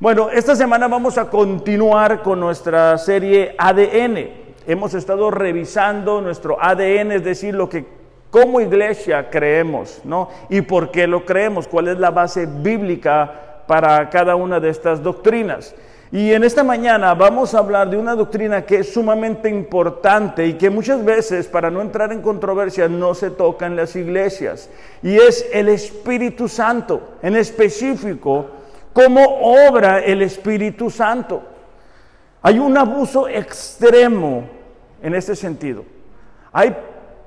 Bueno, esta semana vamos a continuar con nuestra serie ADN. Hemos estado revisando nuestro ADN, es decir, lo que como iglesia creemos, ¿no? Y por qué lo creemos, cuál es la base bíblica para cada una de estas doctrinas. Y en esta mañana vamos a hablar de una doctrina que es sumamente importante y que muchas veces, para no entrar en controversia, no se toca en las iglesias. Y es el Espíritu Santo, en específico cómo obra el Espíritu Santo. Hay un abuso extremo en este sentido. Hay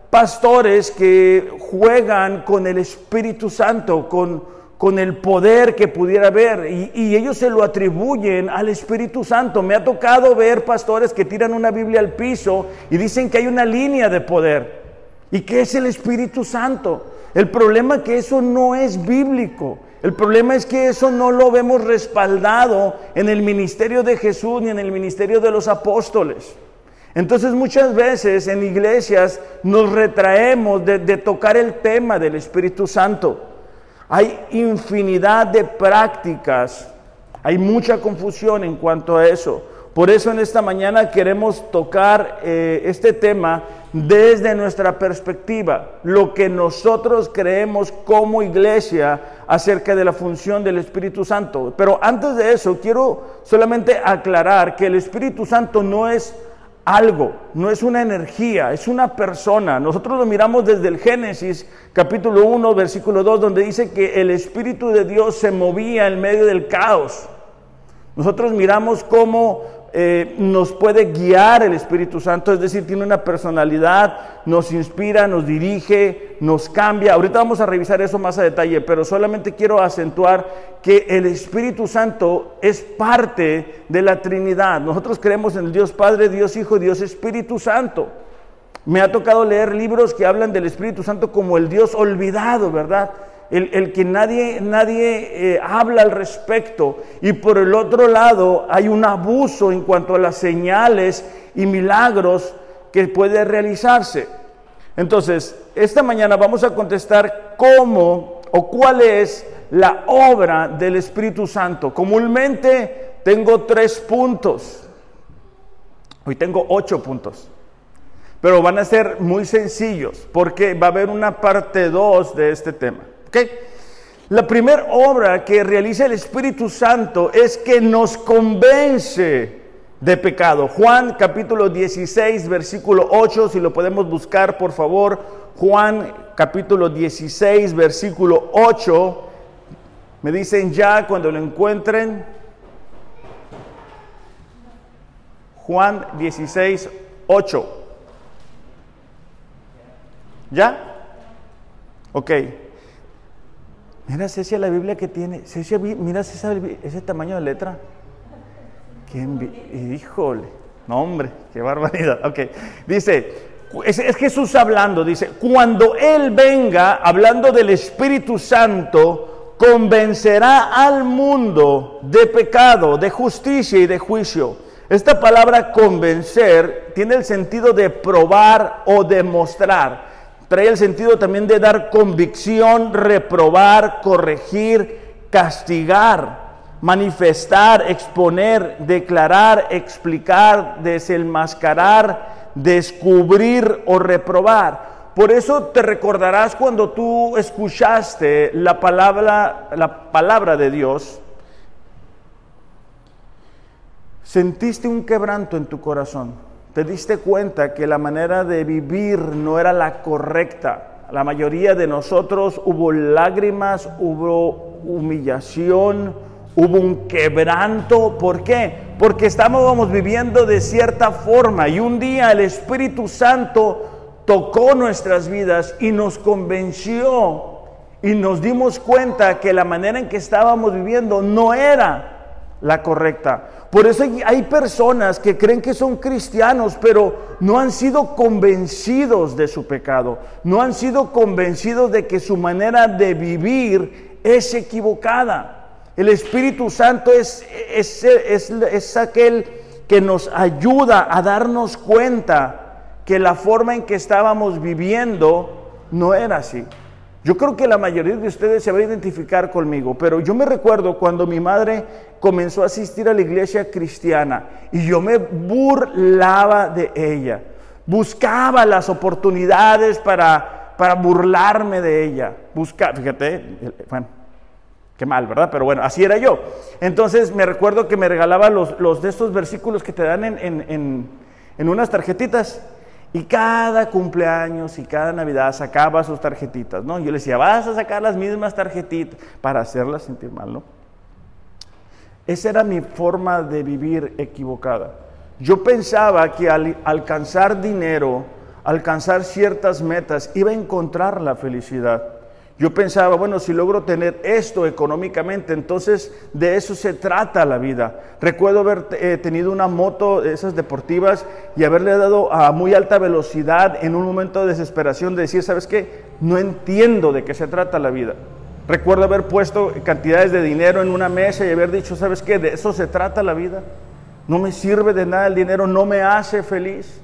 pastores que juegan con el Espíritu Santo, con, con el poder que pudiera haber, y, y, ellos se lo atribuyen al Espíritu Santo. Me ha tocado ver pastores que tiran una Biblia al piso y dicen que hay una línea de poder y que es el Espíritu Santo. El problema es que eso no es bíblico. El problema es que eso no lo vemos respaldado en el ministerio de Jesús ni en el ministerio de los apóstoles. Entonces muchas veces en iglesias nos retraemos de, tocar el tema del Espíritu Santo. Hay infinidad de prácticas, hay mucha confusión en cuanto a eso. Por eso en esta mañana queremos tocar eh, este tema desde nuestra perspectiva, lo que nosotros creemos como iglesia acerca de la función del Espíritu Santo. Pero antes de eso, quiero solamente aclarar que el Espíritu Santo no es algo, no es una energía, es una persona. Nosotros lo miramos desde el Génesis capítulo 1, versículo 2, donde dice que el Espíritu de Dios se movía en medio del caos. Nosotros miramos cómo eh, nos puede guiar el Espíritu Santo, es decir, tiene una personalidad, nos inspira, nos dirige, nos cambia. Ahorita vamos a revisar eso más a detalle, pero solamente quiero acentuar que el Espíritu Santo es parte de la Trinidad. Nosotros creemos en el Dios Padre, Dios Hijo, Dios Espíritu Santo. Me ha tocado leer libros que hablan del Espíritu Santo como el Dios olvidado, ¿verdad? El, que nadie, nadie eh, habla al respecto. Y por el otro lado hay un abuso en cuanto a las señales y milagros que puede realizarse. Entonces, esta mañana vamos a contestar cómo o cuál es la obra del Espíritu Santo. Comúnmente tengo tres puntos. Hoy tengo ocho puntos. Pero van a ser muy sencillos porque va a haber una parte dos de este tema. La primera obra que realiza el Espíritu Santo es que nos convence de pecado. Juan capítulo 16, versículo 8, si lo podemos buscar por favor. Juan capítulo 16, versículo 8. Me dicen ya cuando lo encuentren. Juan 16, 8. ¿Ya? Ok. Mira, Cecia, la Biblia que tiene. Cecia, mira ese tamaño de letra. ¿Qué Híjole. No, hombre, qué barbaridad. Ok. Dice, es, Jesús hablando. Dice, cuando Él venga, hablando del Espíritu Santo, convencerá al mundo de pecado, de justicia y de juicio. Esta palabra convencer tiene el sentido de probar o demostrar trae el sentido también de dar convicción, reprobar, corregir, castigar, manifestar, exponer, declarar, explicar, desenmascarar, descubrir o reprobar. Por eso te recordarás cuando tú escuchaste la palabra, la palabra de Dios, sentiste un quebranto en tu corazón te diste cuenta que la manera de vivir no era la correcta. La mayoría de nosotros hubo lágrimas, hubo humillación, hubo un quebranto. ¿Por qué? Porque estábamos viviendo de cierta forma y un día el Espíritu Santo tocó nuestras vidas y nos convenció y nos dimos cuenta que la manera en que estábamos viviendo no era la correcta. Por eso hay personas que creen que son cristianos, pero no han sido convencidos de su pecado, no han sido convencidos de que su manera de vivir es equivocada. El Espíritu Santo es, es, es, aquel que nos ayuda a darnos cuenta que la forma en que estábamos viviendo no era así. Yo creo que la mayoría de ustedes se va a identificar conmigo, pero yo me recuerdo cuando mi madre comenzó a asistir a la iglesia cristiana y yo me burlaba de ella. Buscaba las oportunidades para, para burlarme de ella. Busca, fíjate, bueno, qué mal, ¿verdad? Pero bueno, así era yo. Entonces me recuerdo que me regalaba los, los de estos versículos que te dan en, en, en unas tarjetitas. Y cada cumpleaños y cada Navidad sacaba sus tarjetitas, ¿no? Yo le decía, vas a sacar las mismas tarjetitas para hacerlas sentir mal, ¿no? Esa era mi forma de vivir equivocada. Yo pensaba que al alcanzar dinero, alcanzar ciertas metas, iba a encontrar la felicidad. Yo pensaba, bueno, si logro tener esto económicamente, entonces de eso se trata la vida. Recuerdo haber eh, tenido una moto, esas deportivas, y haberle dado a muy alta velocidad en un momento de desesperación de decir, ¿sabes qué? No entiendo de qué se trata la vida. Recuerdo haber puesto cantidades de dinero en una mesa y haber dicho, ¿sabes qué? De eso se trata la vida. No me sirve de nada el dinero, no me hace feliz.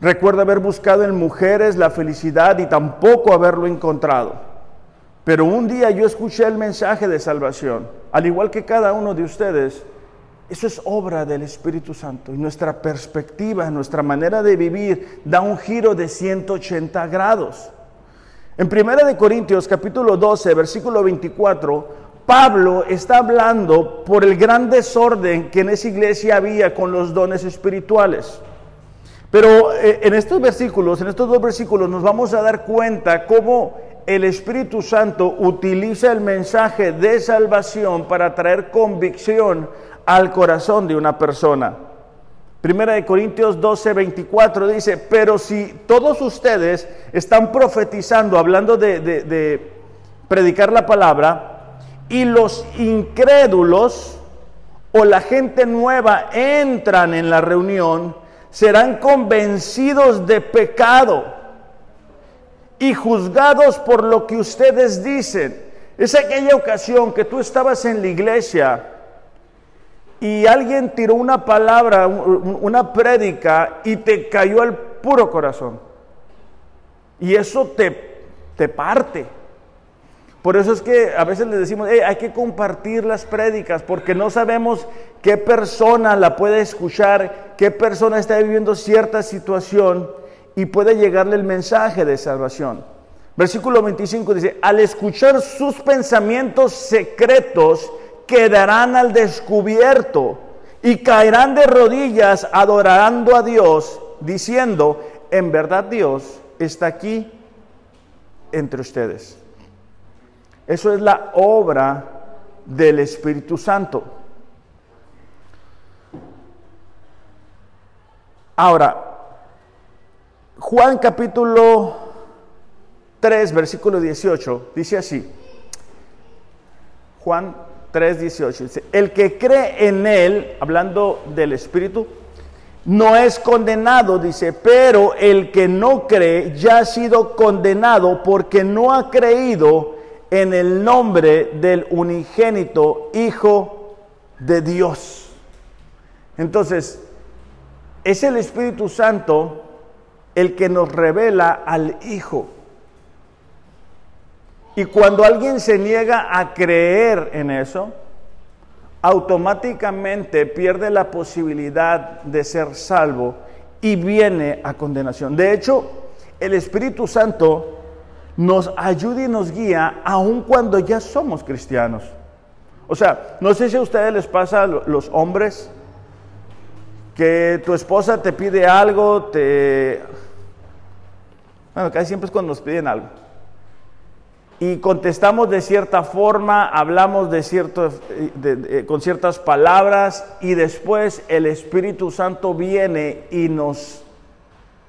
Recuerdo haber buscado en mujeres la felicidad y tampoco haberlo encontrado. Pero un día yo escuché el mensaje de salvación, al igual que cada uno de ustedes. Eso es obra del Espíritu Santo y nuestra perspectiva, nuestra manera de vivir da un giro de 180 grados. En 1 Corintios capítulo 12, versículo 24, Pablo está hablando por el gran desorden que en esa iglesia había con los dones espirituales. Pero eh, en estos versículos, en estos dos versículos, nos vamos a dar cuenta cómo el Espíritu Santo utiliza el mensaje de salvación para traer convicción al corazón de una persona. Primera de Corintios 12, 24 dice, pero si todos ustedes están profetizando, hablando de, de predicar la palabra, y los incrédulos o la gente nueva entran en la reunión, serán convencidos de pecado y juzgados por lo que ustedes dicen. Es aquella ocasión que tú estabas en la iglesia y alguien tiró una palabra, una prédica y te cayó al puro corazón. Y eso te, te parte. Por eso es que a veces les decimos, hay que compartir las prédicas, porque no sabemos qué persona la puede escuchar, qué persona está viviendo cierta situación y puede llegarle el mensaje de salvación. Versículo 25 dice, al escuchar sus pensamientos secretos, quedarán al descubierto y caerán de rodillas adorando a Dios, diciendo, en verdad Dios está aquí entre ustedes. Eso es la obra del Espíritu Santo. Ahora, Juan capítulo 3, versículo 18, dice así. Juan 3, 18, dice, el que cree en él, hablando del Espíritu, no es condenado, dice, pero el que no cree ya ha sido condenado porque no ha creído en el nombre del unigénito Hijo de Dios. Entonces, es el Espíritu Santo el que nos revela al Hijo. Y cuando alguien se niega a creer en eso, automáticamente pierde la posibilidad de ser salvo y viene a condenación. De hecho, el Espíritu Santo nos ayuda y nos guía aun cuando ya somos cristianos. O sea, no sé si a ustedes les pasa a los hombres que tu esposa te pide algo, te... Bueno, casi siempre es cuando nos piden algo. Y contestamos de cierta forma, hablamos de cierto, con ciertas palabras y después el Espíritu Santo viene y nos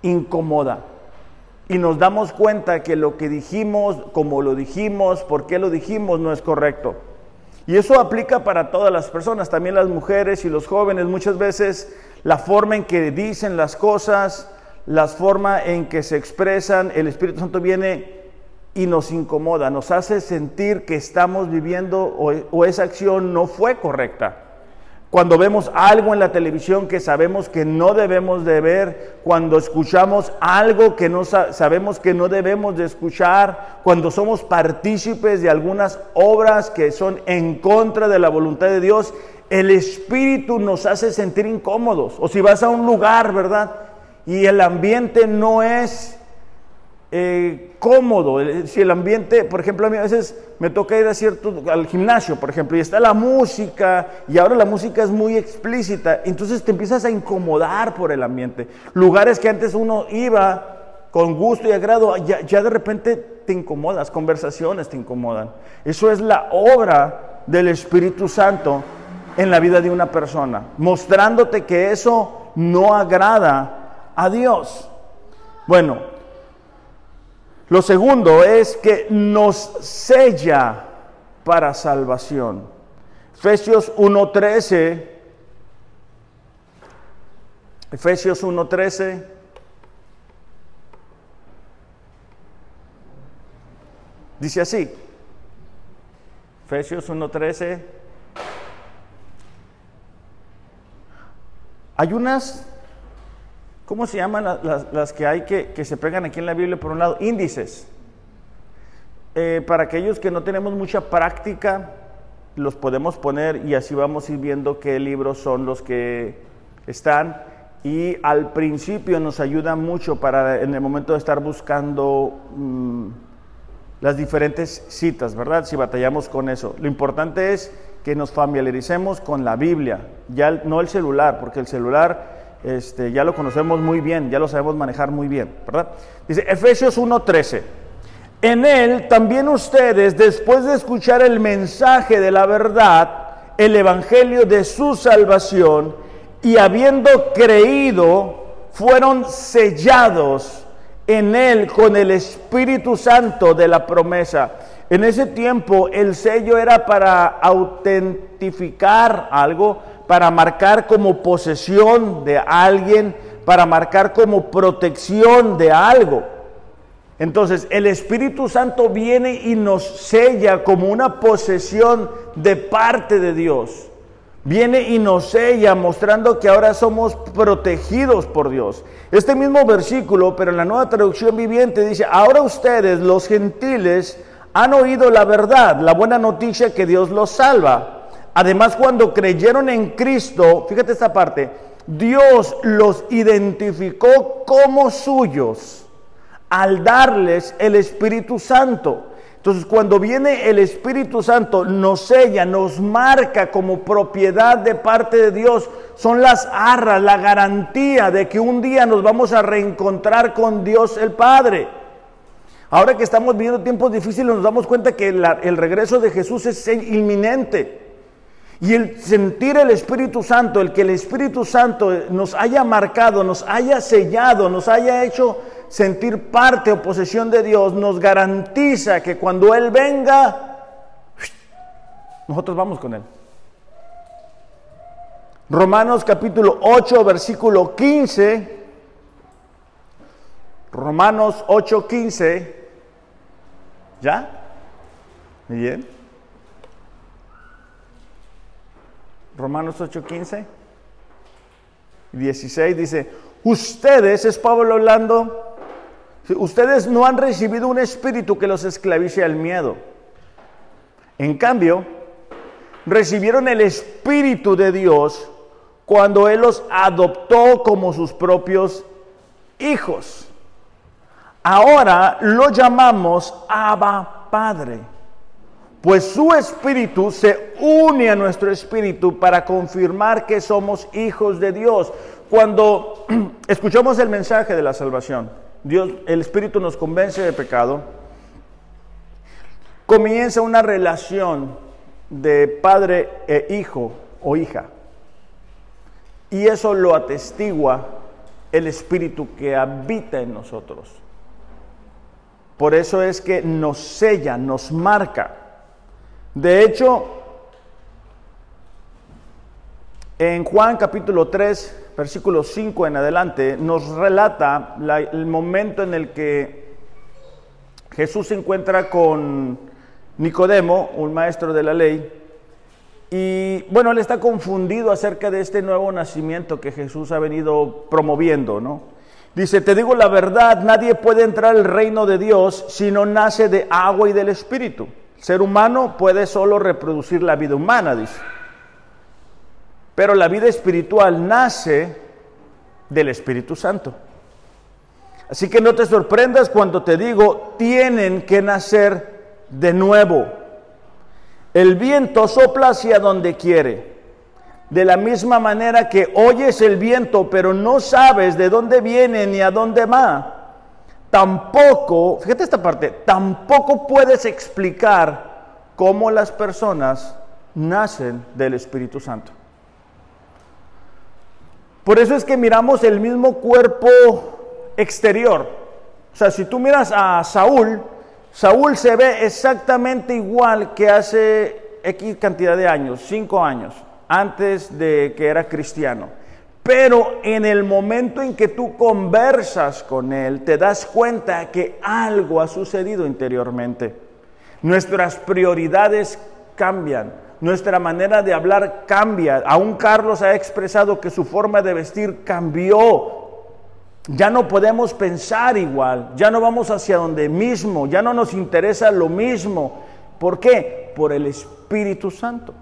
incomoda y nos damos cuenta que lo que dijimos, como lo dijimos, por qué lo dijimos, no es correcto. Y eso aplica para todas las personas, también las mujeres y los jóvenes. Muchas veces la forma en que dicen las cosas, la forma en que se expresan, el Espíritu Santo viene y nos incomoda, nos hace sentir que estamos viviendo o, o esa acción no fue correcta. Cuando vemos algo en la televisión que sabemos que no debemos de ver, cuando escuchamos algo que no sabemos que no debemos de escuchar, cuando somos partícipes de algunas obras que son en contra de la voluntad de Dios, el espíritu nos hace sentir incómodos. O si vas a un lugar, ¿verdad? Y el ambiente no es eh, cómodo. Eh, si el ambiente, por ejemplo, a mí a veces me toca ir a cierto, al gimnasio, por ejemplo, y está la música, y ahora la música es muy explícita, entonces te empiezas a incomodar por el ambiente. Lugares que antes uno iba con gusto y agrado, ya, ya de repente te incomodas, conversaciones te incomodan. Eso es la obra del Espíritu Santo en la vida de una persona, mostrándote que eso no agrada a Dios. Bueno, lo segundo es que nos sella para salvación. Efesios 1.13. Efesios 1.13. Dice así. Efesios 1.13. Hay unas ¿Cómo se llaman las, que hay que, se pegan aquí en la Biblia por un lado? Índices. Eh, para aquellos que no tenemos mucha práctica, los podemos poner y así vamos a ir viendo qué libros son los que están. Y al principio nos ayuda mucho para en el momento de estar buscando mm, las diferentes citas, ¿verdad? Si batallamos con eso. Lo importante es que nos familiaricemos con la Biblia, ya no el celular, porque el celular este, ya lo conocemos muy bien, ya lo sabemos manejar muy bien, ¿verdad? Dice Efesios 1:13. En él también ustedes, después de escuchar el mensaje de la verdad, el evangelio de su salvación, y habiendo creído, fueron sellados en él con el Espíritu Santo de la promesa. En ese tiempo el sello era para autentificar algo, para marcar como posesión de alguien, para marcar como protección de algo. Entonces el Espíritu Santo viene y nos sella como una posesión de parte de Dios. Viene y nos sella mostrando que ahora somos protegidos por Dios. Este mismo versículo, pero en la nueva traducción viviente dice, ahora ustedes los gentiles han oído la verdad, la buena noticia que Dios los salva. Además, cuando creyeron en Cristo, fíjate esta parte, Dios los identificó como suyos al darles el Espíritu Santo. Entonces, cuando viene el Espíritu Santo, nos sella, nos marca como propiedad de parte de Dios. Son las arras, la garantía de que un día nos vamos a reencontrar con Dios el Padre. Ahora que estamos viviendo tiempos difíciles, nos damos cuenta que el regreso de Jesús es inminente. Y el sentir el Espíritu Santo, el que el Espíritu Santo nos haya marcado, nos haya sellado, nos haya hecho sentir parte o posesión de Dios, nos garantiza que cuando Él venga, nosotros vamos con Él. Romanos capítulo 8, versículo 15. Romanos 8, 15. ¿Ya? Bien. Romanos 8:15 16 dice, ustedes, es Pablo hablando, ustedes no han recibido un espíritu que los esclavice al miedo. En cambio, recibieron el espíritu de Dios cuando Él los adoptó como sus propios hijos. Ahora lo llamamos Abba Padre pues su espíritu se une a nuestro espíritu para confirmar que somos hijos de Dios. Cuando escuchamos el mensaje de la salvación, Dios, el espíritu nos convence de pecado, comienza una relación de padre e hijo o hija. Y eso lo atestigua el espíritu que habita en nosotros. Por eso es que nos sella, nos marca. De hecho, en Juan capítulo 3, versículo 5 en adelante, nos relata el momento en el que Jesús se encuentra con Nicodemo, un maestro de la ley, Y bueno, él está confundido acerca de este nuevo nacimiento que Jesús ha venido promoviendo, ¿no? Dice, te digo la verdad, nadie puede entrar al reino de Dios si no nace de agua y del Espíritu. Ser humano puede solo reproducir la vida humana, dice. Pero la vida espiritual nace del Espíritu Santo. Así que no te sorprendas cuando te digo, tienen que nacer de nuevo. El viento sopla hacia donde quiere. De la misma manera que oyes el viento, pero no sabes de dónde viene ni a dónde va. Tampoco, fíjate esta parte, tampoco puedes explicar cómo las personas nacen del Espíritu Santo. Por eso es que miramos el mismo cuerpo exterior. O sea, si tú miras a Saúl, Saúl se ve exactamente igual que hace X cantidad de años, cinco años, antes de que era cristiano. Pero en el momento en que tú conversas con él, te das cuenta que algo ha sucedido interiormente. Nuestras prioridades cambian nuestra manera de hablar cambia. Aún Carlos ha expresado que su forma de vestir cambió. Ya no podemos pensar igual, ya no vamos hacia donde mismo, ya no nos interesa lo mismo. ¿Por qué? Por el Espíritu Santo.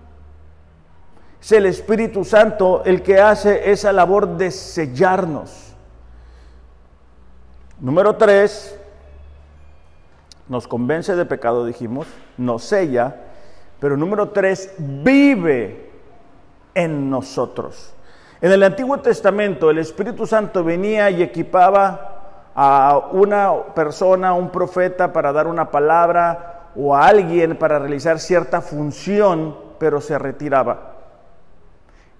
Es el Espíritu Santo el que hace esa labor de sellarnos. Número tres, nos convence de pecado, dijimos, nos sella pero número tres, vive en nosotros. En el Antiguo Testamento el Espíritu Santo venía y equipaba a una persona, un profeta para dar una palabra o a alguien para realizar cierta función, pero se retiraba.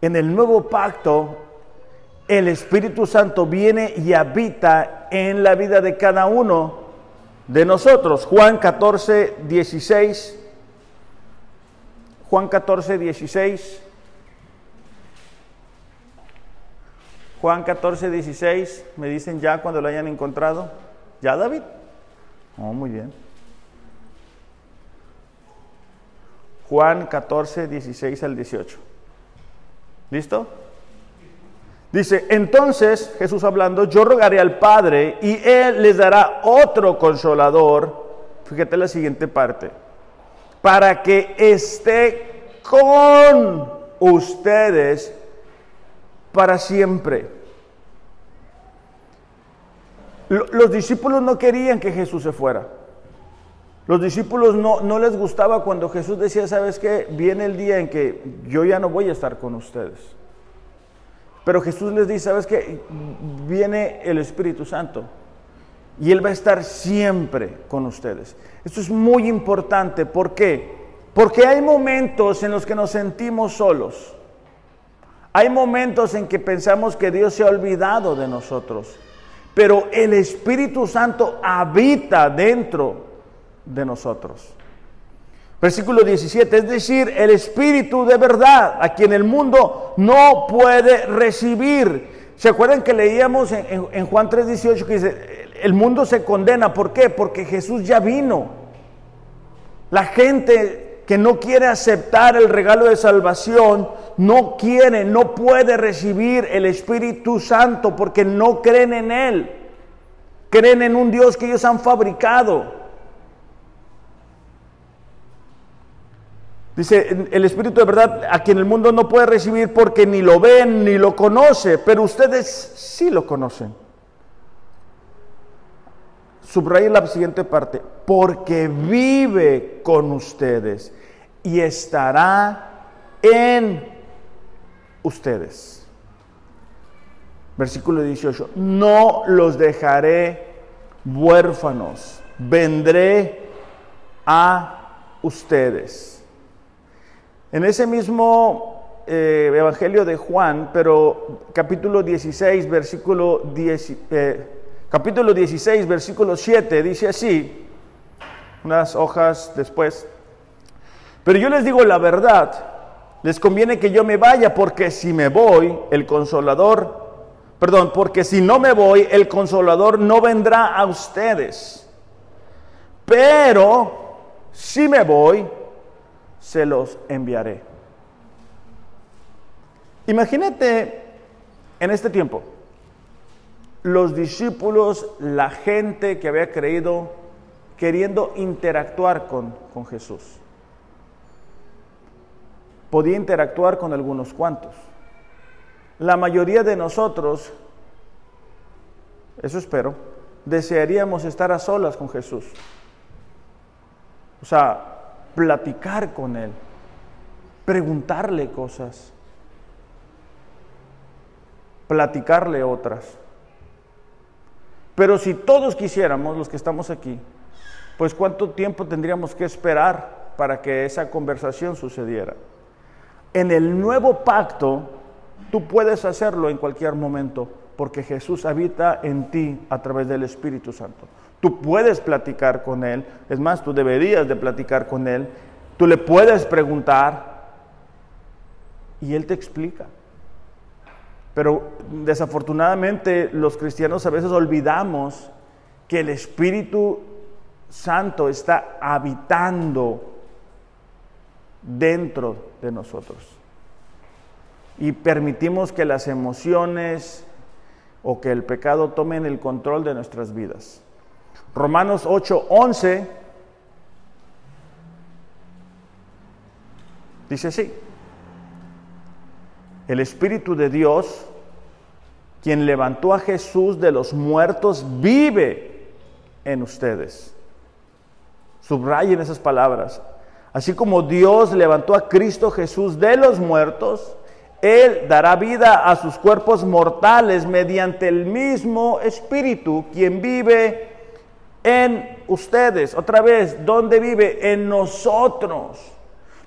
En el nuevo pacto, el Espíritu Santo viene y habita en la vida de cada uno de nosotros. Juan 14, 16 Juan 14, 16. Juan 14, 16. Me dicen ya cuando lo hayan encontrado. ¿Ya, David? Oh, muy bien. Juan 14, 16 al 18. ¿Listo? Dice, entonces Jesús hablando, yo rogaré al Padre y Él les dará otro consolador. Fíjate la siguiente parte para que esté con ustedes para siempre. Los discípulos no querían que Jesús se fuera. Los discípulos no, no les gustaba cuando Jesús decía, ¿sabes qué? Viene el día en que yo ya no voy a estar con ustedes. Pero Jesús les dice, ¿sabes qué? Viene el Espíritu Santo y Él va a estar siempre con ustedes. Esto es muy importante. ¿Por qué? Porque hay momentos en los que nos sentimos solos. Hay momentos en que pensamos que Dios se ha olvidado de nosotros. Pero el Espíritu Santo habita dentro de nosotros. Versículo 17, es decir, el Espíritu de verdad, a quien el mundo no puede recibir. ¿Se acuerdan que leíamos en, en Juan 3:18 que dice, el mundo se condena. ¿Por qué? Porque Jesús ya vino. La gente que no quiere aceptar el regalo de salvación, no quiere, no puede recibir el Espíritu Santo porque no creen en Él. Creen en un Dios que ellos han fabricado. Dice, el Espíritu de verdad a quien el mundo no puede recibir porque ni lo ven ni lo conoce, pero ustedes sí lo conocen Subraya la siguiente parte, porque vive con ustedes y estará en ustedes. Versículo 18, no los dejaré huérfanos, vendré a ustedes. En ese mismo eh, Evangelio de Juan, pero capítulo 16, versículo 10, capítulo 16, versículo 7, dice así, unas hojas después, pero yo les digo la verdad, les conviene que yo me vaya porque si me voy, el consolador, perdón, porque si no me voy, el consolador no vendrá a ustedes. Pero si me voy, se los enviaré. Imagínate en este tiempo, los discípulos, la gente que había creído, queriendo interactuar con, con Jesús. Podía interactuar con algunos cuantos. La mayoría de nosotros, eso espero, desearíamos estar a solas con Jesús. O sea, platicar con Él, preguntarle cosas, platicarle otras. Pero si todos quisiéramos, los que estamos aquí, pues cuánto tiempo tendríamos que esperar para que esa conversación sucediera. En el nuevo pacto, tú puedes hacerlo en cualquier momento, porque Jesús habita en ti a través del Espíritu Santo. Tú puedes platicar con Él, es más, tú deberías de platicar con Él, tú le puedes preguntar y Él te explica. Pero desafortunadamente los cristianos a veces olvidamos que el Espíritu Santo está habitando dentro de nosotros. Y permitimos que las emociones o que el pecado tomen el control de nuestras vidas. Romanos 8:11 dice así. El Espíritu de Dios, quien levantó a Jesús de los muertos, vive en ustedes. Subrayen esas palabras. Así como Dios levantó a Cristo Jesús de los muertos, Él dará vida a sus cuerpos mortales mediante el mismo Espíritu, quien vive en ustedes. Otra vez, ¿dónde vive? En nosotros.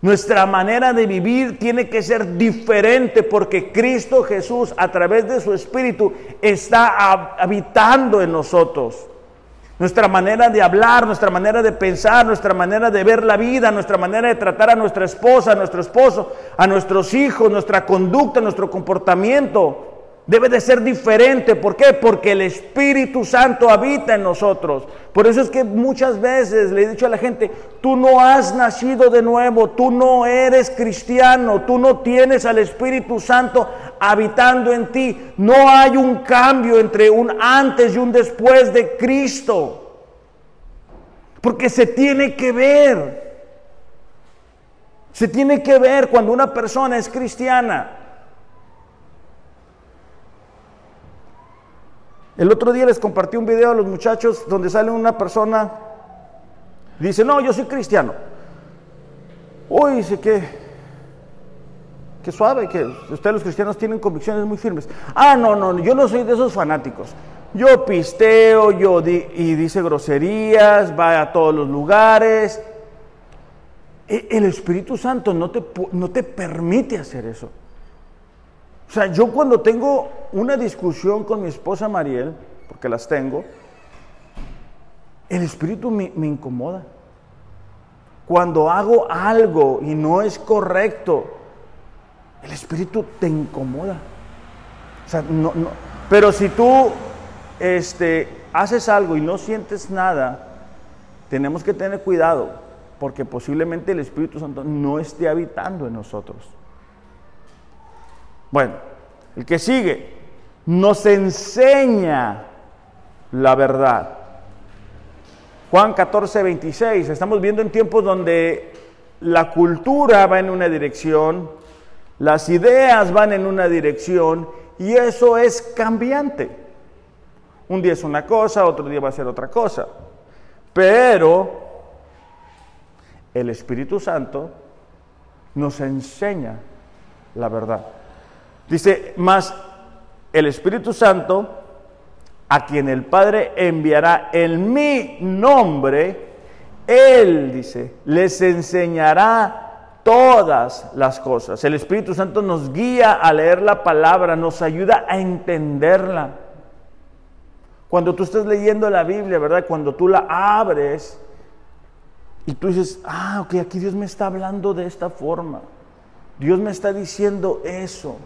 Nuestra manera de vivir tiene que ser diferente porque Cristo Jesús a través de su Espíritu está habitando en nosotros. Nuestra manera de hablar, nuestra manera de pensar, nuestra manera de ver la vida, nuestra manera de tratar a nuestra esposa, a nuestro esposo, a nuestros hijos, nuestra conducta, nuestro comportamiento, debe de ser diferente. ¿Por qué? Porque el Espíritu Santo habita en nosotros. Por eso es que muchas veces le he dicho a la gente, tú no has nacido de nuevo, tú no eres cristiano, tú no tienes al Espíritu Santo habitando en ti. No hay un cambio entre un antes y un después de Cristo. Porque se tiene que ver. Se tiene que ver cuando una persona es cristiana. El otro día les compartí un video a los muchachos donde sale una persona, dice, no, yo soy cristiano. Uy, dice que, que suave, que ustedes los cristianos tienen convicciones muy firmes. Ah, no, no, yo no soy de esos fanáticos. Yo pisteo, yo y dice groserías, va a todos los lugares. E, el Espíritu Santo no te, no te permite hacer eso. O sea, yo cuando tengo una discusión con mi esposa Mariel, porque las tengo, el espíritu me, incomoda. Cuando hago algo y no es correcto, el espíritu te incomoda. O sea, no, no. Pero si tú este, haces algo y no sientes nada, tenemos que tener cuidado, porque posiblemente el Espíritu Santo no esté habitando en nosotros. Bueno, el que sigue nos enseña la verdad. Juan 14, 26. Estamos viendo en tiempos donde la cultura va en una dirección, las ideas van en una dirección y eso es cambiante. Un día es una cosa, otro día va a ser otra cosa. Pero el Espíritu Santo nos enseña la verdad. Dice, más el Espíritu Santo, a quien el Padre enviará en mi nombre, Él, dice, les enseñará todas las cosas. El Espíritu Santo nos guía a leer la palabra, nos ayuda a entenderla. Cuando tú estés leyendo la Biblia, ¿verdad? Cuando tú la abres y tú dices, ah, ok, aquí Dios me está hablando de esta forma. Dios me está diciendo eso.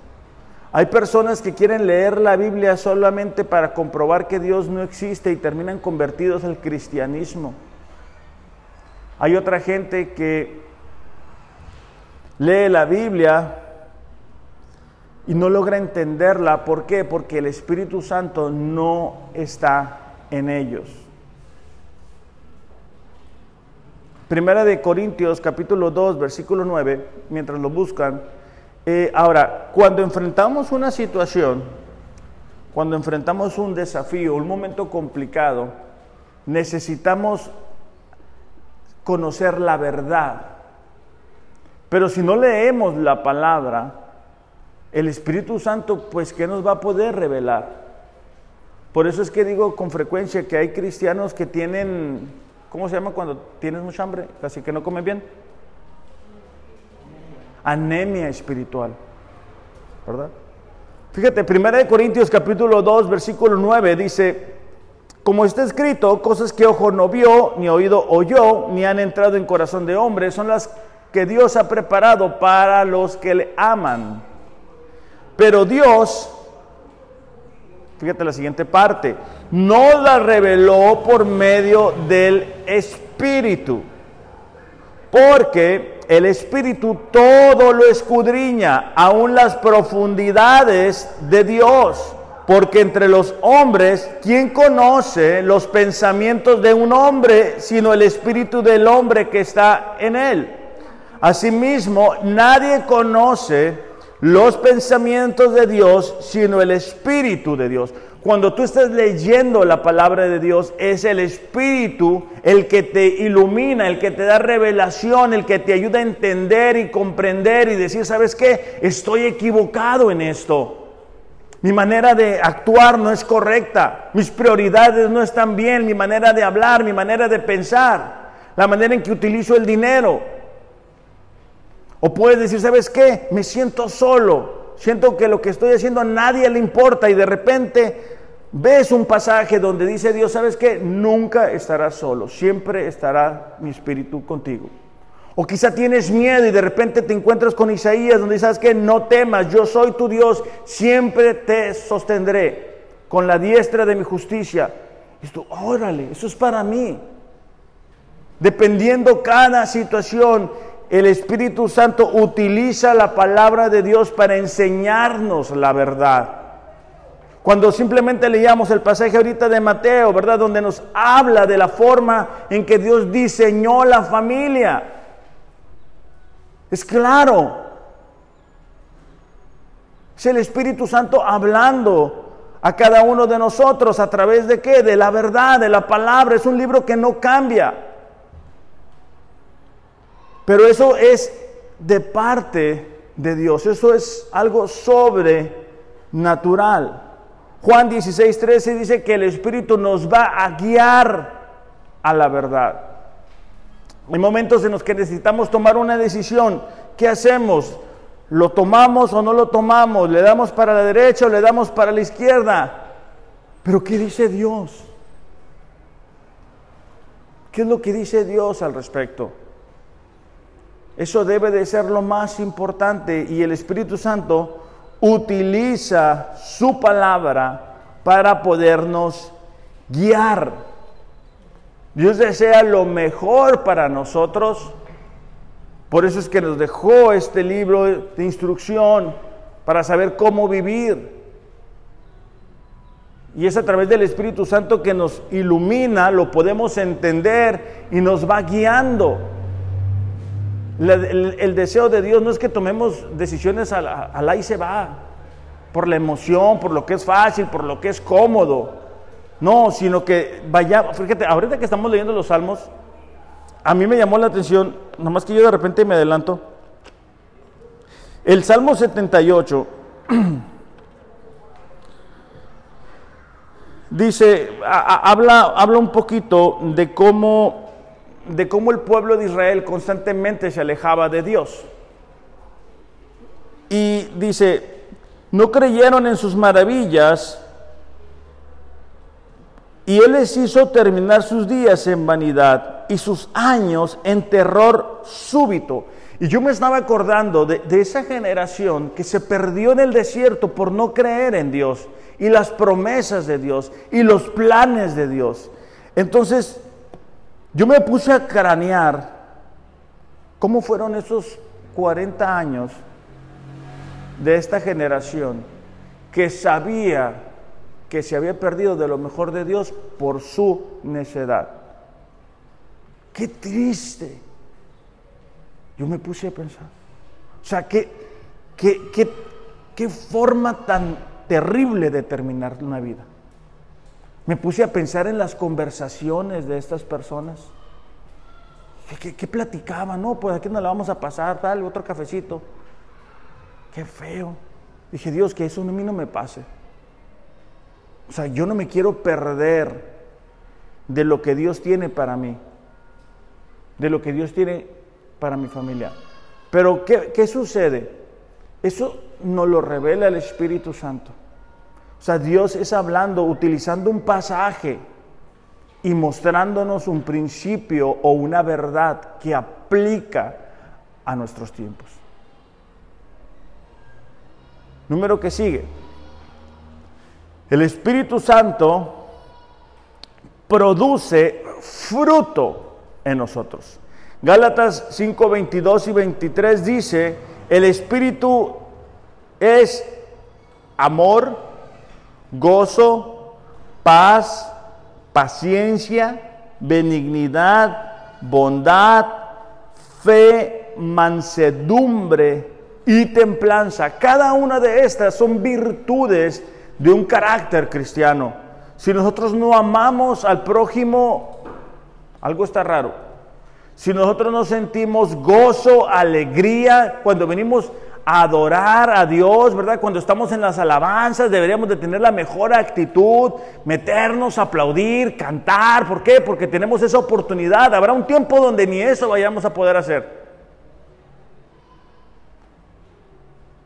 Hay personas que quieren leer la Biblia solamente para comprobar que Dios no existe y terminan convertidos al cristianismo. Hay otra gente que lee la Biblia y no logra entenderla. ¿Por qué? Porque el Espíritu Santo no está en ellos. Primera de Corintios capítulo 2 versículo 9, mientras lo buscan. Eh, ahora, cuando enfrentamos una situación, cuando enfrentamos un desafío, un momento complicado, necesitamos conocer la verdad. Pero si no leemos la palabra, el Espíritu Santo, pues, ¿qué nos va a poder revelar? Por eso es que digo con frecuencia que hay cristianos que tienen, ¿cómo se llama cuando tienes mucha hambre? Casi que no comen bien. Anemia espiritual, ¿verdad? Fíjate, 1 Corintios capítulo 2, versículo 9 dice, como está escrito, cosas que ojo no vio, ni oído oyó, ni han entrado en corazón de hombre, son las que Dios ha preparado para los que le aman. Pero Dios, fíjate la siguiente parte, no la reveló por medio del Espíritu, porque el Espíritu todo lo escudriña, aún las profundidades de Dios. Porque entre los hombres, ¿quién conoce los pensamientos de un hombre sino el espíritu del hombre que está en él? Asimismo, nadie conoce los pensamientos de Dios sino el espíritu de Dios. Cuando tú estás leyendo la palabra de Dios, es el Espíritu el que te ilumina, el que te da revelación, el que te ayuda a entender y comprender y decir, ¿sabes qué? Estoy equivocado en esto. Mi manera de actuar no es correcta. Mis prioridades no están bien. Mi manera de hablar, mi manera de pensar, la manera en que utilizo el dinero. O puedes decir, ¿sabes qué? Me siento solo. Siento que lo que estoy haciendo a nadie le importa y de repente ves un pasaje donde dice Dios, ¿sabes qué? Nunca estarás solo, siempre estará mi espíritu contigo. O quizá tienes miedo y de repente te encuentras con Isaías donde dices que no temas, yo soy tu Dios, siempre te sostendré con la diestra de mi justicia. Tú, órale, eso es para mí. Dependiendo cada situación, el Espíritu Santo utiliza la palabra de Dios para enseñarnos la verdad. Cuando simplemente leíamos el pasaje ahorita de Mateo, ¿verdad? Donde nos habla de la forma en que Dios diseñó la familia. Es claro. Es el Espíritu Santo hablando a cada uno de nosotros a través de qué? De la verdad, de la palabra. Es un libro que no cambia. Pero eso es de parte de Dios, eso es algo sobrenatural. Juan 16, 13 dice que el Espíritu nos va a guiar a la verdad. Hay momentos en los que necesitamos tomar una decisión. ¿Qué hacemos? ¿Lo tomamos o no lo tomamos? ¿Le damos para la derecha o le damos para la izquierda? Pero ¿qué dice Dios? ¿Qué es lo que dice Dios al respecto? Eso debe de ser lo más importante y el Espíritu Santo utiliza su palabra para podernos guiar. Dios desea lo mejor para nosotros. Por eso es que nos dejó este libro de instrucción para saber cómo vivir. Y es a través del Espíritu Santo que nos ilumina, lo podemos entender y nos va guiando el, deseo de Dios no es que tomemos decisiones al, la y se va, por la emoción, por lo que es fácil, por lo que es cómodo. No, sino que vaya, fíjate, ahorita que estamos leyendo los salmos, a mí me llamó la atención, nomás que yo de repente me adelanto. El Salmo 78 dice, habla, habla un poquito de cómo de cómo el pueblo de Israel constantemente se alejaba de Dios. Y dice, no creyeron en sus maravillas y Él les hizo terminar sus días en vanidad y sus años en terror súbito. Y yo me estaba acordando de, de, esa generación que se perdió en el desierto por no creer en Dios y las promesas de Dios y los planes de Dios. Entonces, yo me puse a cranear cómo fueron esos 40 años de esta generación que sabía que se había perdido de lo mejor de Dios por su necedad. Qué triste. Yo me puse a pensar. O sea, qué, qué, qué, qué forma tan terrible de terminar una vida. Me puse a pensar en las conversaciones de estas personas. ¿Qué, platicaban? No, pues aquí nos la vamos a pasar, tal, otro cafecito. Qué feo. Dije, Dios, que eso a mí no me pase. O sea, yo no me quiero perder de lo que Dios tiene para mí, de lo que Dios tiene para mi familia. Pero, ¿qué, qué sucede? Eso nos lo revela el Espíritu Santo. O sea, Dios es hablando, utilizando un pasaje y mostrándonos un principio o una verdad que aplica a nuestros tiempos. Número que sigue. El Espíritu Santo produce fruto en nosotros. Gálatas 5, 22 y 23 dice, el Espíritu es amor, gozo, paz, paciencia, benignidad, bondad, fe, mansedumbre y templanza. Cada una de estas son virtudes de un carácter cristiano. Si nosotros no amamos al prójimo, algo está raro. Si nosotros no sentimos gozo, alegría, cuando venimos adorar a Dios, ¿verdad? Cuando estamos en las alabanzas deberíamos de tener la mejor actitud, meternos, aplaudir, cantar. ¿Por qué? Porque tenemos esa oportunidad. Habrá un tiempo donde ni eso vayamos a poder hacer.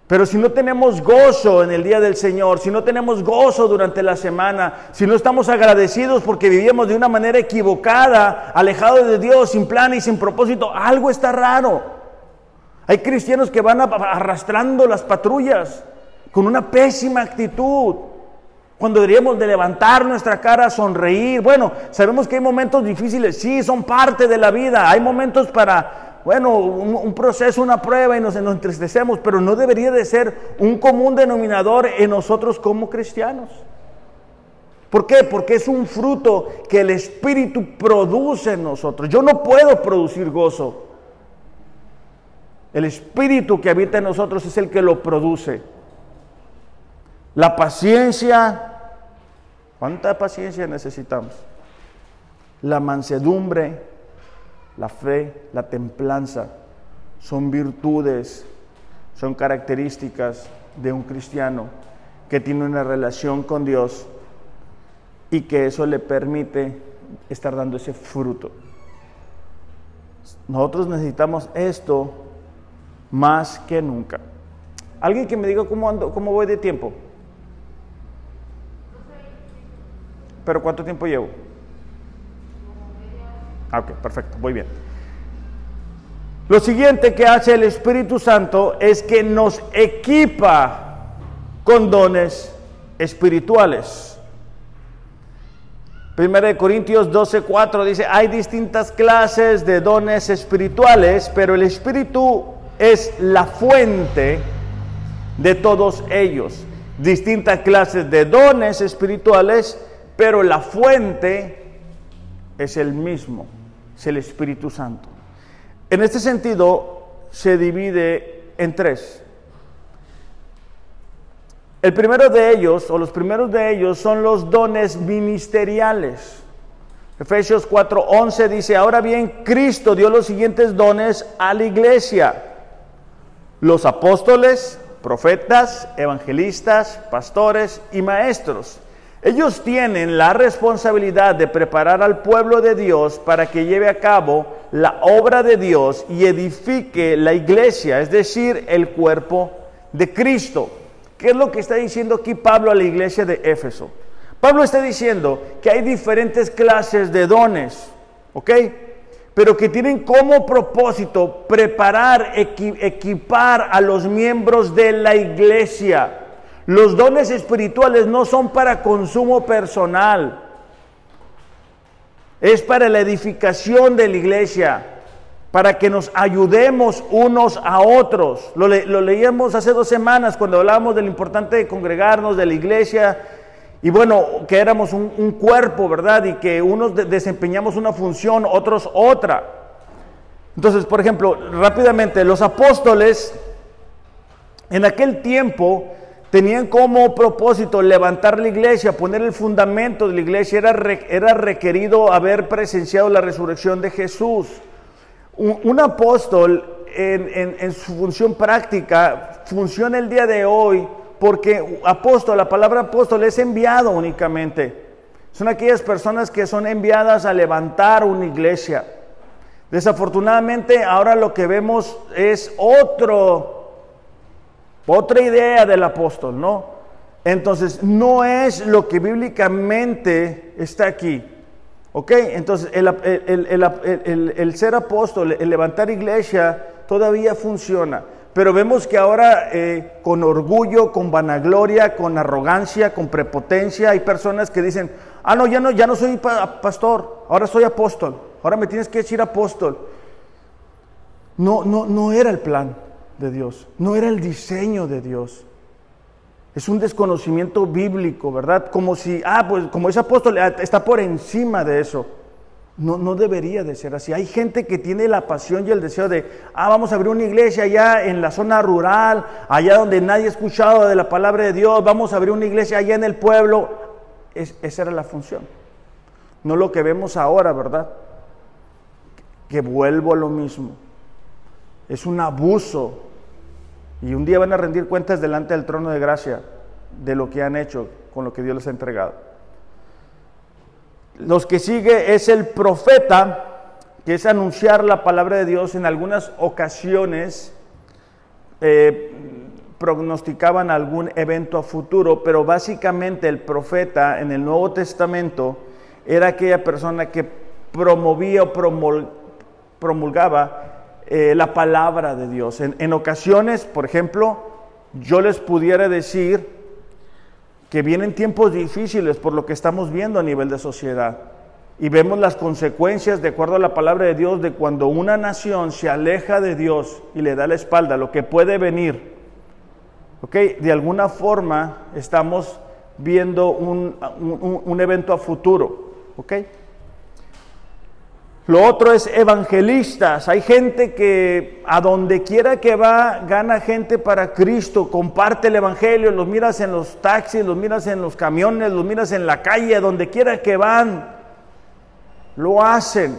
Pero si no tenemos gozo en el día del Señor, si no tenemos gozo durante la semana, si no estamos agradecidos porque vivimos de una manera equivocada, alejados de Dios, sin plan y sin propósito, algo está raro. Hay cristianos que van arrastrando las patrullas con una pésima actitud. Cuando deberíamos de levantar nuestra cara, sonreír. Bueno, sabemos que hay momentos difíciles, sí, son parte de la vida. Hay momentos para, bueno, un, proceso, una prueba y nos, nos entristecemos, pero no debería de ser un común denominador en nosotros como cristianos. ¿Por qué? Porque es un fruto que el Espíritu produce en nosotros. Yo no puedo producir gozo. El espíritu que habita en nosotros es el que lo produce. La paciencia, ¿cuánta paciencia necesitamos? La mansedumbre, la fe, la templanza, son virtudes, son características de un cristiano que tiene una relación con Dios y que eso le permite estar dando ese fruto. Nosotros necesitamos esto más que nunca. Alguien que me diga cómo ando, cómo voy de tiempo. Pero ¿cuánto tiempo llevo? Ah, ok, perfecto, muy bien. Lo siguiente que hace el Espíritu Santo es que nos equipa con dones espirituales. Primera de Corintios 12:4 dice, hay distintas clases de dones espirituales, pero el Espíritu es la fuente de todos ellos. Distintas clases de dones espirituales, pero la fuente es el mismo, es el Espíritu Santo. En este sentido, se divide en tres. El primero de ellos, o los primeros de ellos, son los dones ministeriales. Efesios 4:11 dice, ahora bien, Cristo dio los siguientes dones a la iglesia los apóstoles, profetas, evangelistas, pastores y maestros. Ellos tienen la responsabilidad de preparar al pueblo de Dios para que lleve a cabo la obra de Dios y edifique la iglesia, es decir, el cuerpo de Cristo. ¿Qué es lo que está diciendo aquí Pablo a la iglesia de Éfeso? Pablo está diciendo que hay diferentes clases de dones, ¿ok? Pero que tienen como propósito preparar, equipar a los miembros de la iglesia. Los dones espirituales no son para consumo personal, es para la edificación de la iglesia. para que nos ayudemos unos a otros. Lo, leíamos hace dos semanas cuando hablábamos de lo importante de congregarnos, de la iglesia, y bueno, que éramos un, cuerpo, ¿verdad? Y que unos desempeñamos una función, otros otra. Entonces, por ejemplo, rápidamente, los apóstoles en aquel tiempo tenían como propósito levantar la iglesia, poner el fundamento de la iglesia. Era, era requerido haber presenciado la resurrección de Jesús. Un, apóstol en, su función práctica funciona el día de hoy porque apóstol, la palabra apóstol es enviado únicamente. Son aquellas personas que son enviadas a levantar una iglesia. Desafortunadamente ahora lo que vemos es otro, otra idea del apóstol, ¿no? Entonces no es lo que bíblicamente está aquí. ¿Ok? Entonces, el, ser apóstol, el levantar iglesia, todavía funciona. Pero vemos que ahora eh, con orgullo, con vanagloria, con arrogancia, con prepotencia, hay personas que dicen, ah, no, ya no, ya no soy pastor, ahora soy apóstol, ahora me tienes que decir apóstol. No, no, no era el plan de Dios, no era el diseño de Dios. Es un desconocimiento bíblico, ¿verdad? Como si, ah, pues como es apóstol, ah, está por encima de eso. No, no debería de ser así. Hay gente que tiene la pasión y el deseo de, ah, vamos a abrir una iglesia allá en la zona rural, allá donde nadie ha escuchado de la palabra de Dios, vamos a abrir una iglesia allá en el pueblo. esa era la función. No lo que vemos ahora, ¿verdad? Que vuelvo a lo mismo. Es un abuso y un día van a rendir cuentas delante del trono de gracia de lo que han hecho con lo que Dios les ha entregado. Los que sigue es el profeta, que es anunciar la palabra de Dios. En algunas ocasiones eh, prognosticaban algún evento a futuro, pero básicamente el profeta en el Nuevo Testamento era aquella persona que promovía o promulgaba eh, la palabra de Dios. En, ocasiones, por ejemplo, yo les pudiera decir que vienen tiempos difíciles por lo que estamos viendo a nivel de sociedad. Y vemos las consecuencias, de acuerdo a la palabra de Dios, de cuando una nación se aleja de Dios y le da la espalda, lo que puede venir. ¿Ok? De alguna forma estamos viendo un, un, un evento a futuro. ¿Ok? Lo otro es evangelistas. Hay gente que a donde quiera que va, gana gente para Cristo, comparte el Evangelio, los miras en los taxis, los miras en los camiones, los miras en la calle, donde quiera que van, lo hacen.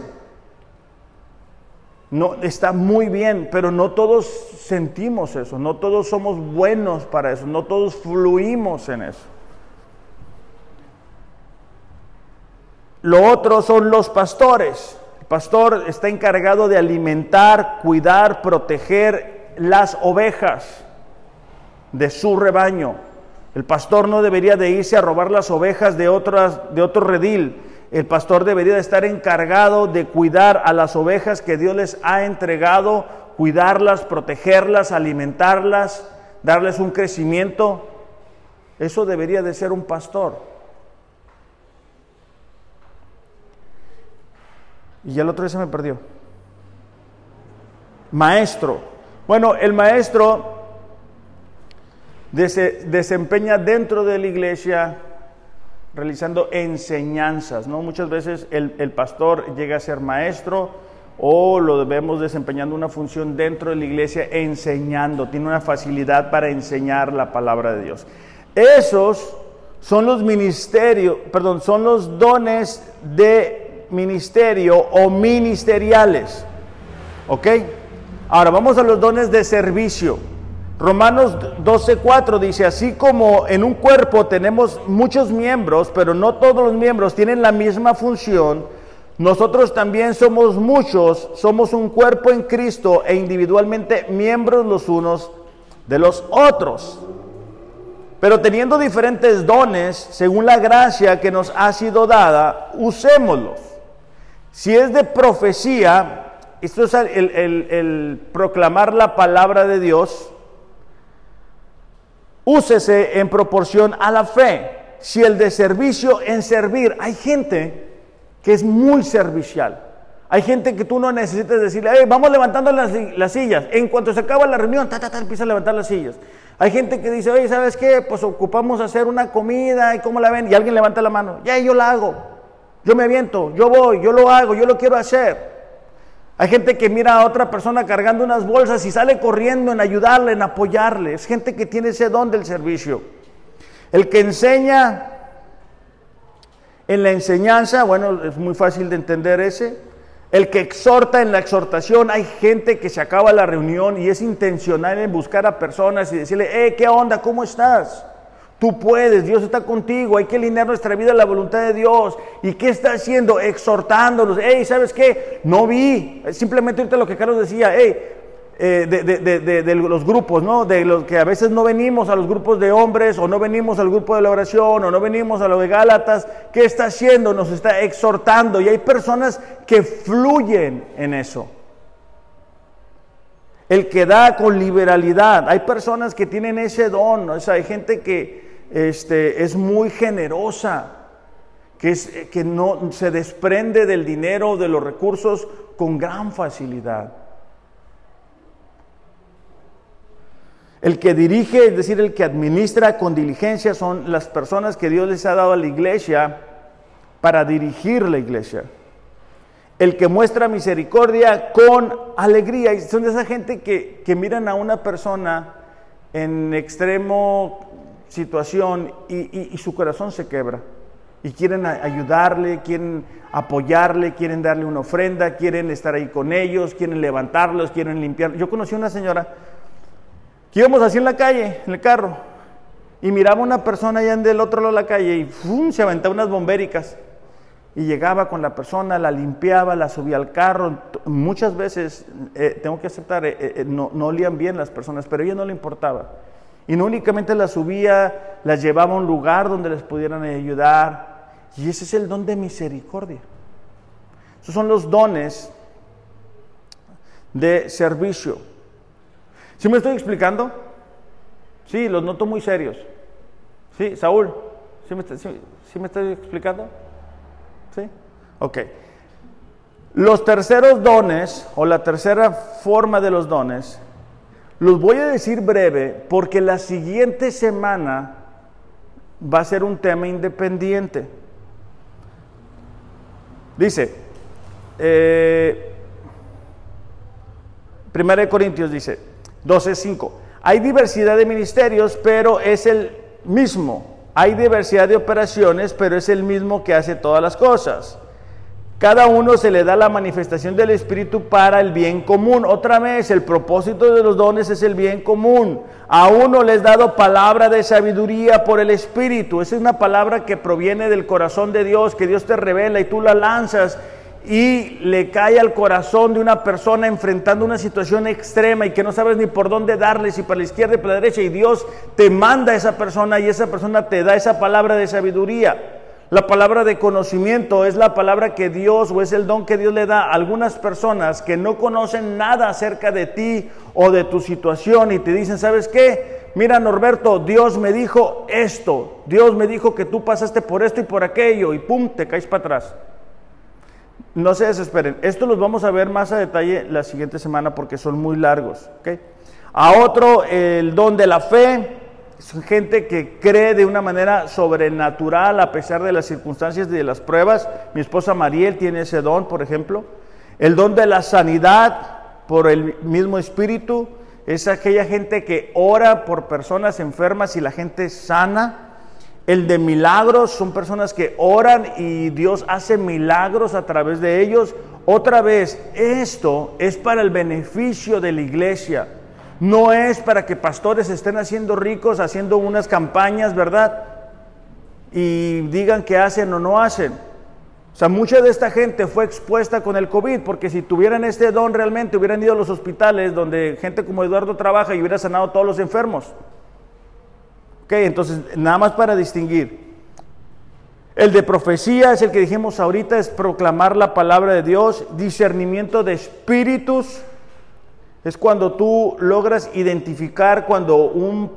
No, está muy bien, pero no todos sentimos eso, no todos somos buenos para eso, no todos fluimos en eso. Lo otro son los pastores pastor está encargado de alimentar, cuidar, proteger las ovejas de su rebaño. El pastor no debería de irse a robar las ovejas de, otras, de otro redil. El pastor debería de estar encargado de cuidar a las ovejas que Dios les ha entregado, cuidarlas, protegerlas, alimentarlas, darles un crecimiento. Eso debería de ser un pastor. Y ya el otro día se me perdió. Maestro. Bueno, el maestro se desempeña dentro de la iglesia realizando enseñanzas, ¿no? Muchas veces el, el, pastor llega a ser maestro o lo vemos desempeñando una función dentro de la iglesia enseñando, tiene una facilidad para enseñar la palabra de Dios. Esos son los ministerios, perdón, son los dones de ministerio o ministeriales. ¿Ok? Ahora vamos a los dones de servicio. Romanos 12:4 dice, así como en un cuerpo tenemos muchos miembros, pero no todos los miembros tienen la misma función, nosotros también somos muchos, somos un cuerpo en Cristo e individualmente miembros los unos de los otros. Pero teniendo diferentes dones, según la gracia que nos ha sido dada, usémoslos. Si es de profecía, esto es el, proclamar la palabra de Dios, úsese en proporción a la fe. Si el de servicio en servir, hay gente que es muy servicial. Hay gente que tú no necesitas decirle, vamos levantando las, sillas. En cuanto se acaba la reunión, ta, ta, ta, empieza a levantar las sillas. Hay gente que dice, oye, ¿sabes qué? Pues ocupamos hacer una comida y cómo la ven. Y alguien levanta la mano, ya, yo la hago. Yo me aviento, yo voy, yo lo hago, yo lo quiero hacer. Hay gente que mira a otra persona cargando unas bolsas y sale corriendo en ayudarle, en apoyarle. Es gente que tiene ese don del servicio. El que enseña en la enseñanza, bueno, es muy fácil de entender ese. El que exhorta en la exhortación, hay gente que se acaba la reunión y es intencional en buscar a personas y decirle, eh, ¿qué onda? ¿Cómo estás? Tú puedes, Dios está contigo, hay que alinear nuestra vida a la voluntad de Dios. ¿Y qué está haciendo? Exhortándonos. Hey, ¿sabes qué? No vi. Simplemente ahorita lo que Carlos decía, hey, eh, de, los grupos, ¿no? De los que a veces no venimos a los grupos de hombres o no venimos al grupo de la oración o no venimos a lo de Gálatas. ¿Qué está haciendo? Nos está exhortando y hay personas que fluyen en eso. El que da con liberalidad. Hay personas que tienen ese don. O sea, hay gente que este, es muy generosa, que, es, que no se desprende del dinero, de los recursos con gran facilidad. El que dirige, es decir, el que administra con diligencia, son las personas que Dios les ha dado a la iglesia para dirigir la iglesia. El que muestra misericordia con alegría. Son de esa gente que, miran a una persona en extremo situación y, y su corazón se quebra. Y quieren ayudarle, quieren apoyarle, quieren darle una ofrenda, quieren estar ahí con ellos, quieren levantarlos, quieren limpiar. Yo conocí una señora que íbamos así en la calle, en el carro, y miraba una persona allá del otro lado de la calle y se aventaba unas bombéricas. Y llegaba con la persona, la limpiaba, la subía al carro. Muchas veces, eh, tengo que aceptar, eh, eh, no, no olían bien las personas, pero a ella no le importaba. Y no únicamente las subía, las llevaba a un lugar donde les pudieran ayudar. Y ese es el don de misericordia. Esos son los dones de servicio. ¿Sí me estoy explicando? Sí, los noto muy serios. Sí, Saúl, ¿sí me, estoy explicando? ¿Sí? Ok. Los terceros dones, o la tercera forma de los dones, los voy a decir breve porque la siguiente semana va a ser un tema independiente. Dice, eh, Primera de Corintios dice, 12.5. Hay diversidad de ministerios, pero es el mismo. Hay diversidad de operaciones, pero es el mismo que hace todas las cosas. Cada uno se le da la manifestación del Espíritu para el bien común. Otra vez, el propósito de los dones es el bien común. A uno les dado palabra de sabiduría por el Espíritu. Esa es una palabra que proviene del corazón de Dios, que Dios te revela y tú la lanzas y le cae al corazón de una persona enfrentando una situación extrema y que no sabes ni por dónde darle, si para la izquierda y para la derecha, y Dios te manda a esa persona y esa persona te da esa palabra de sabiduría. La palabra de conocimiento es la palabra que Dios o es el don que Dios le da a algunas personas que no conocen nada acerca de ti o de tu situación y te dicen, ¿sabes qué? Mira Norberto, Dios me dijo esto, Dios me dijo que tú pasaste por esto y por aquello y pum, te caes para atrás. No se desesperen. Esto los vamos a ver más a detalle la siguiente semana porque son muy largos. A otro, el don de la fe. Son gente que cree de una manera sobrenatural a pesar de las circunstancias y de las pruebas. Mi esposa Mariel tiene ese don, por ejemplo. El don de la sanidad por el mismo espíritu. Es aquella gente que ora por personas enfermas y la gente sana. El de milagros son personas que oran y Dios hace milagros a través de ellos. Otra vez, esto es para el beneficio de la iglesia. No es para que pastores estén haciendo ricos, haciendo unas campañas, ¿verdad? Y digan que hacen o no hacen. O sea, mucha de esta gente fue expuesta con el COVID, porque si tuvieran este don realmente, hubieran ido a los hospitales donde gente como Eduardo trabaja y hubiera sanado a todos los enfermos. Ok, entonces nada más para distinguir. El de profecía es el que dijimos ahorita, es proclamar la palabra de Dios. Discernimiento de espíritus es cuando tú logras identificar cuando un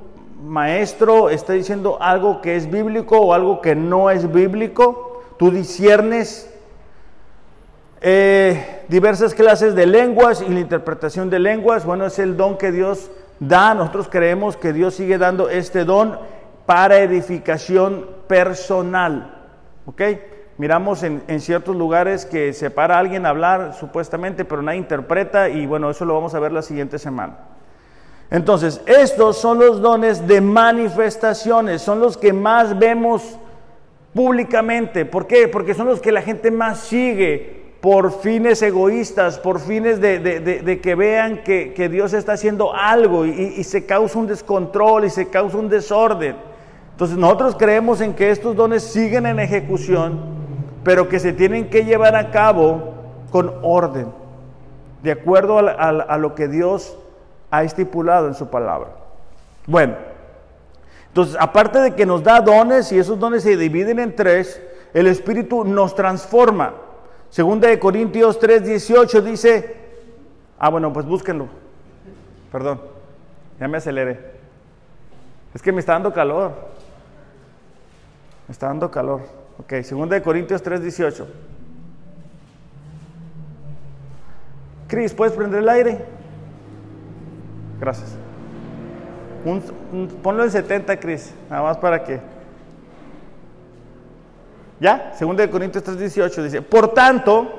maestro está diciendo algo que es bíblico o algo que no es bíblico. Tú disiernes Eh, diversas clases de lenguas y la interpretación de lenguas, bueno, es el don que Dios da. Nosotros creemos que Dios sigue dando este don para edificación personal. ¿Ok? Miramos en, en, ciertos lugares que se para alguien a hablar supuestamente, pero nadie interpreta y bueno, eso lo vamos a ver la siguiente semana. Entonces, estos son los dones de manifestaciones, son los que más vemos públicamente. ¿Por qué? Porque son los que la gente más sigue por fines egoístas, por fines de, que vean que, Dios está haciendo algo y, y se causa un descontrol y se causa un desorden. Entonces nosotros creemos en que estos dones siguen en ejecución, pero que se tienen que llevar a cabo con orden, de acuerdo a, lo que Dios ha estipulado en su palabra. Bueno, entonces aparte de que nos da dones y esos dones se dividen en tres, el Espíritu nos transforma. Segunda de Corintios 3, 18 dice, ah bueno, pues búsquenlo, perdón, ya me aceleré, es que me está dando calor. Me está dando calor. Ok, 2 de Corintios 3:18. Cris, ¿puedes prender el aire? Gracias. ponlo en 70, Cris, nada más para que. ¿Ya? 2 de Corintios 3:18 dice, por tanto,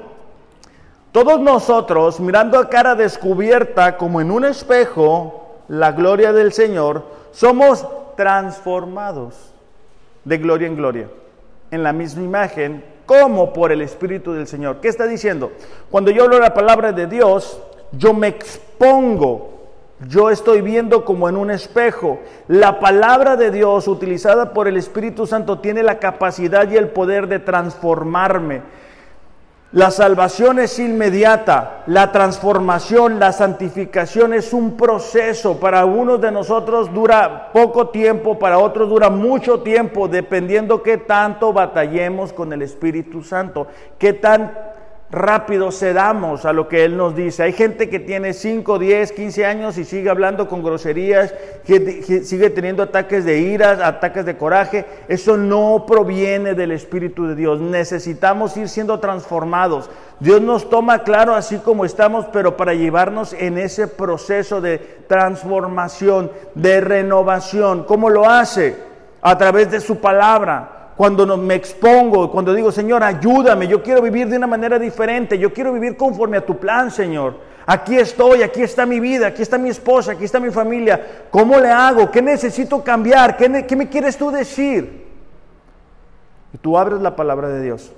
todos nosotros, mirando a cara descubierta como en un espejo la gloria del Señor, somos transformados de gloria en gloria, en la misma imagen, como por el Espíritu del Señor. ¿Qué está diciendo? Cuando yo hablo la palabra de Dios, yo me expongo, yo estoy viendo como en un espejo. La palabra de Dios utilizada por el Espíritu Santo tiene la capacidad y el poder de transformarme la salvación es inmediata, la transformación, la santificación es un proceso. Para algunos de nosotros dura poco tiempo, para otros dura mucho tiempo, dependiendo qué tanto batallemos con el Espíritu Santo, qué tan rápido cedamos a lo que Él nos dice. Hay gente que tiene 5, 10, 15 años y sigue hablando con groserías, que sigue teniendo ataques de ira, ataques de coraje. Eso no proviene del Espíritu de Dios. Necesitamos ir siendo transformados. Dios nos toma claro así como estamos, pero para llevarnos en ese proceso de transformación, de renovación. ¿Cómo lo hace? A través de su palabra cuando me expongo, cuando digo, Señor, ayúdame, yo quiero vivir de una manera diferente, yo quiero vivir conforme a tu plan, Señor. Aquí estoy, aquí está mi vida, aquí está mi esposa, aquí está mi familia. ¿Cómo le hago? ¿Qué necesito cambiar? ¿Qué, qué me quieres tú decir? Y tú abres la palabra de Dios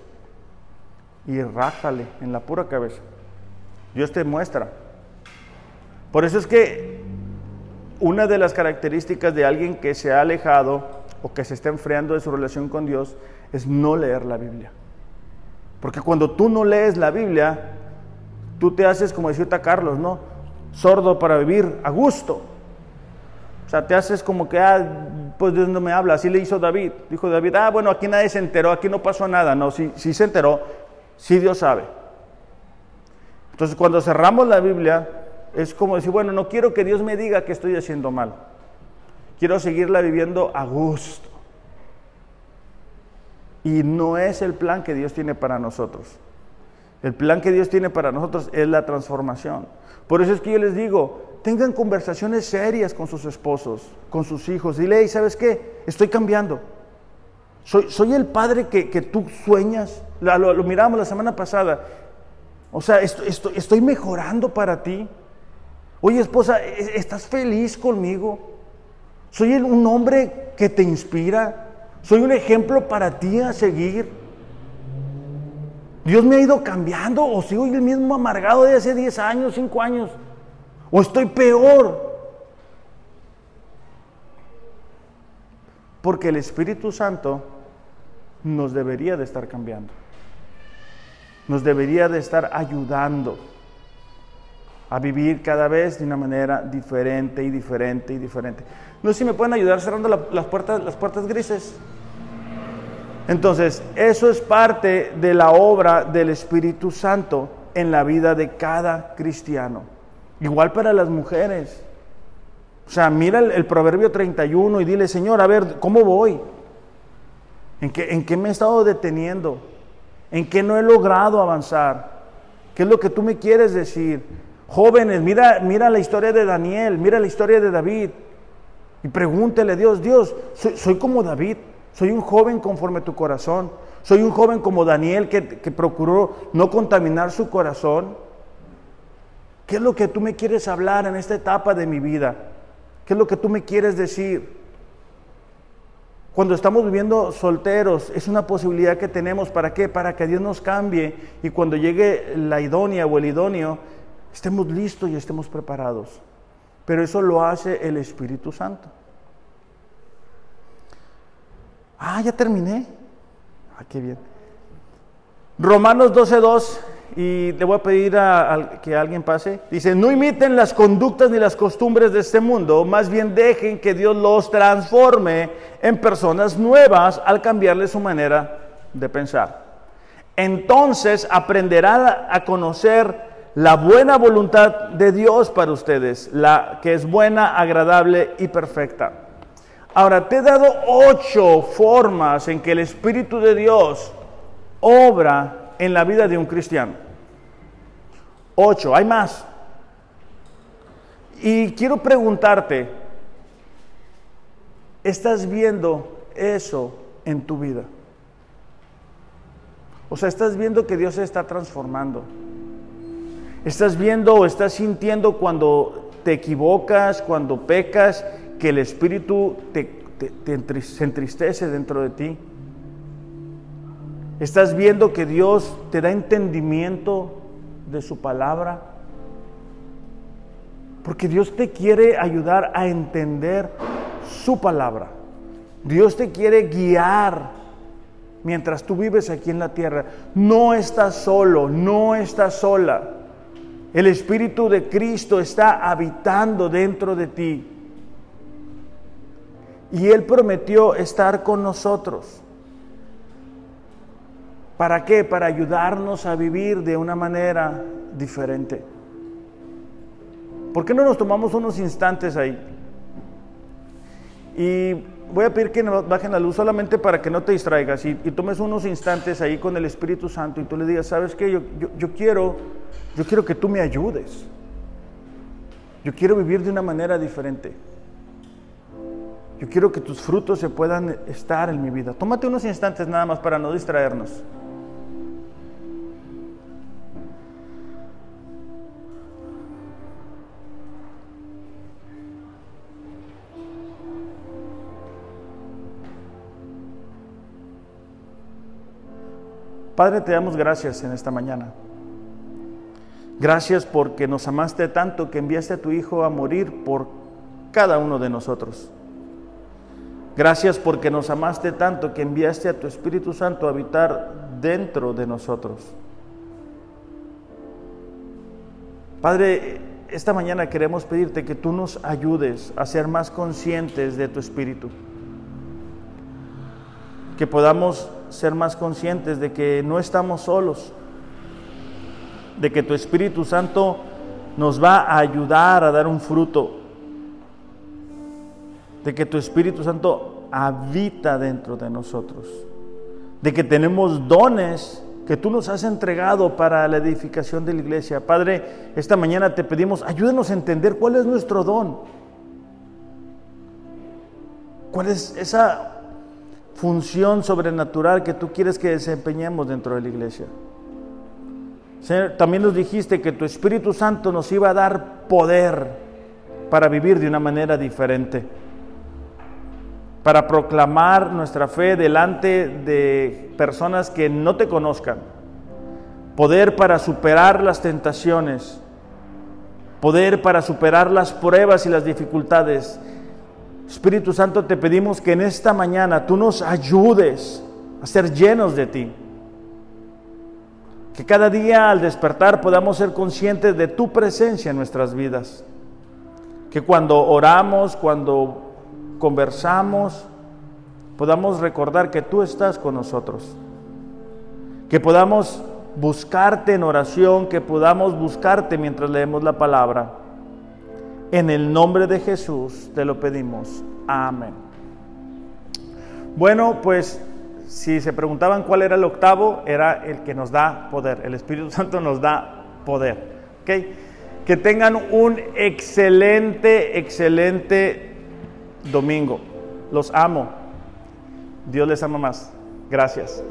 y rájale en la pura cabeza. Dios te muestra. Por eso es que una de las características de alguien que se ha alejado o que se está enfriando de su relación con Dios es no leer la Biblia. Porque cuando tú no lees la Biblia, tú te haces, como decía Carlos, ¿no? Sordo para vivir a gusto. O sea, te haces como que, ah, pues Dios no me habla. Así le hizo David. Dijo David, ah, bueno, aquí nadie se enteró, aquí no pasó nada. No, sí, sí se enteró, sí Dios sabe. Entonces, cuando cerramos la Biblia, es como decir, bueno, no quiero que Dios me diga que estoy haciendo mal. Quiero seguirla viviendo a gusto. Y no es el plan que Dios tiene para nosotros. El plan que Dios tiene para nosotros es la transformación. Por eso es que yo les digo, tengan conversaciones serias con sus esposos, con sus hijos. Dile, hey, ¿sabes qué? Estoy cambiando. Soy, soy el padre que, tú sueñas. Lo, lo, miramos la semana pasada. O sea, estoy, estoy mejorando para ti. Oye, esposa, ¿estás feliz conmigo? Soy un hombre que te inspira. Soy un ejemplo para ti a seguir. Dios me ha ido cambiando o sigo el mismo amargado de hace 10 años, 5 años. O estoy peor. Porque el Espíritu Santo nos debería de estar cambiando. Nos debería de estar ayudando a vivir cada vez de una manera diferente y diferente y diferente. No sé si me pueden ayudar cerrando las, puertas, las puertas grises. Entonces, eso es parte de la obra del Espíritu Santo en la vida de cada cristiano. Igual para las mujeres. O sea, mira el, Proverbio 31 y dile, Señor, a ver, ¿cómo voy? ¿En qué, ¿En qué me he estado deteniendo? ¿En qué no he logrado avanzar? ¿Qué es lo que tú me quieres decir? Jóvenes, mira, mira la historia de Daniel, mira la historia de David. Y pregúntele a Dios, Dios, soy, como David, soy un joven conforme a tu corazón. Soy un joven como Daniel que, que procuró no contaminar su corazón. ¿Qué es lo que tú me quieres hablar en esta etapa de mi vida? ¿Qué es lo que tú me quieres decir? Cuando estamos viviendo solteros, es una posibilidad que tenemos. ¿Para qué? Para que Dios nos cambie y cuando llegue la idónea o el idóneo, estemos listos y estemos preparados. Pero eso lo hace el Espíritu Santo. Ah, ya terminé. Ah, qué bien. Romanos 12.2, y le voy a pedir a, que alguien pase. Dice, no imiten las conductas ni las costumbres de este mundo, más bien dejen que Dios los transforme en personas nuevas al cambiarle su manera de pensar. Entonces aprenderán a conocer la buena voluntad de Dios para ustedes, la que es buena, agradable y perfecta. Ahora, te he dado ocho formas en que el Espíritu de Dios obra en la vida de un cristiano. Ocho, hay más. Y quiero preguntarte, ¿estás viendo eso en tu vida? O sea, ¿estás viendo que Dios se está transformando? ¿Estás viendo o estás sintiendo cuando te equivocas, cuando pecas, que el Espíritu te, se entristece dentro de ti? ¿Estás viendo que Dios te da entendimiento de su palabra? Porque Dios te quiere ayudar a entender su palabra. Dios te quiere guiar mientras tú vives aquí en la tierra. No estás solo, no estás sola. El Espíritu de Cristo está habitando dentro de ti. Y Él prometió estar con nosotros. ¿Para qué? Para ayudarnos a vivir de una manera diferente. ¿Por qué no nos tomamos unos instantes ahí? Y voy a pedir que bajen la luz solamente para que no te distraigas y, tomes unos instantes ahí con el Espíritu Santo y tú le digas, ¿sabes qué? Yo, yo quiero yo quiero que tú me ayudes. Yo quiero vivir de una manera diferente. Yo quiero que tus frutos se puedan estar en mi vida. Tómate unos instantes nada más para no distraernos. Padre, te damos gracias en esta mañana. Gracias porque nos amaste tanto que enviaste a tu Hijo a morir por cada uno de nosotros. Gracias porque nos amaste tanto que enviaste a tu Espíritu Santo a habitar dentro de nosotros. Padre, esta mañana queremos pedirte que tú nos ayudes a ser más conscientes de tu Espíritu. Que podamos ser más conscientes de que no estamos solos de que tu Espíritu Santo nos va a ayudar a dar un fruto, de que tu Espíritu Santo habita dentro de nosotros, de que tenemos dones que tú nos has entregado para la edificación de la iglesia. Padre, esta mañana te pedimos, ayúdenos a entender cuál es nuestro don, cuál es esa función sobrenatural que tú quieres que desempeñemos dentro de la iglesia. Señor, también nos dijiste que tu Espíritu Santo nos iba a dar poder para vivir de una manera diferente, para proclamar nuestra fe delante de personas que no te conozcan, poder para superar las tentaciones, poder para superar las pruebas y las dificultades. Espíritu Santo, te pedimos que en esta mañana tú nos ayudes a ser llenos de ti que cada día al despertar podamos ser conscientes de tu presencia en nuestras vidas. Que cuando oramos, cuando conversamos, podamos recordar que tú estás con nosotros. Que podamos buscarte en oración, que podamos buscarte mientras leemos la palabra. En el nombre de Jesús te lo pedimos. Amén. Bueno, pues si se preguntaban cuál era el octavo, era el que nos da poder. El Espíritu Santo nos da poder. ¿ok? Que tengan un excelente, excelente domingo. Los amo. Dios les ama más. Gracias.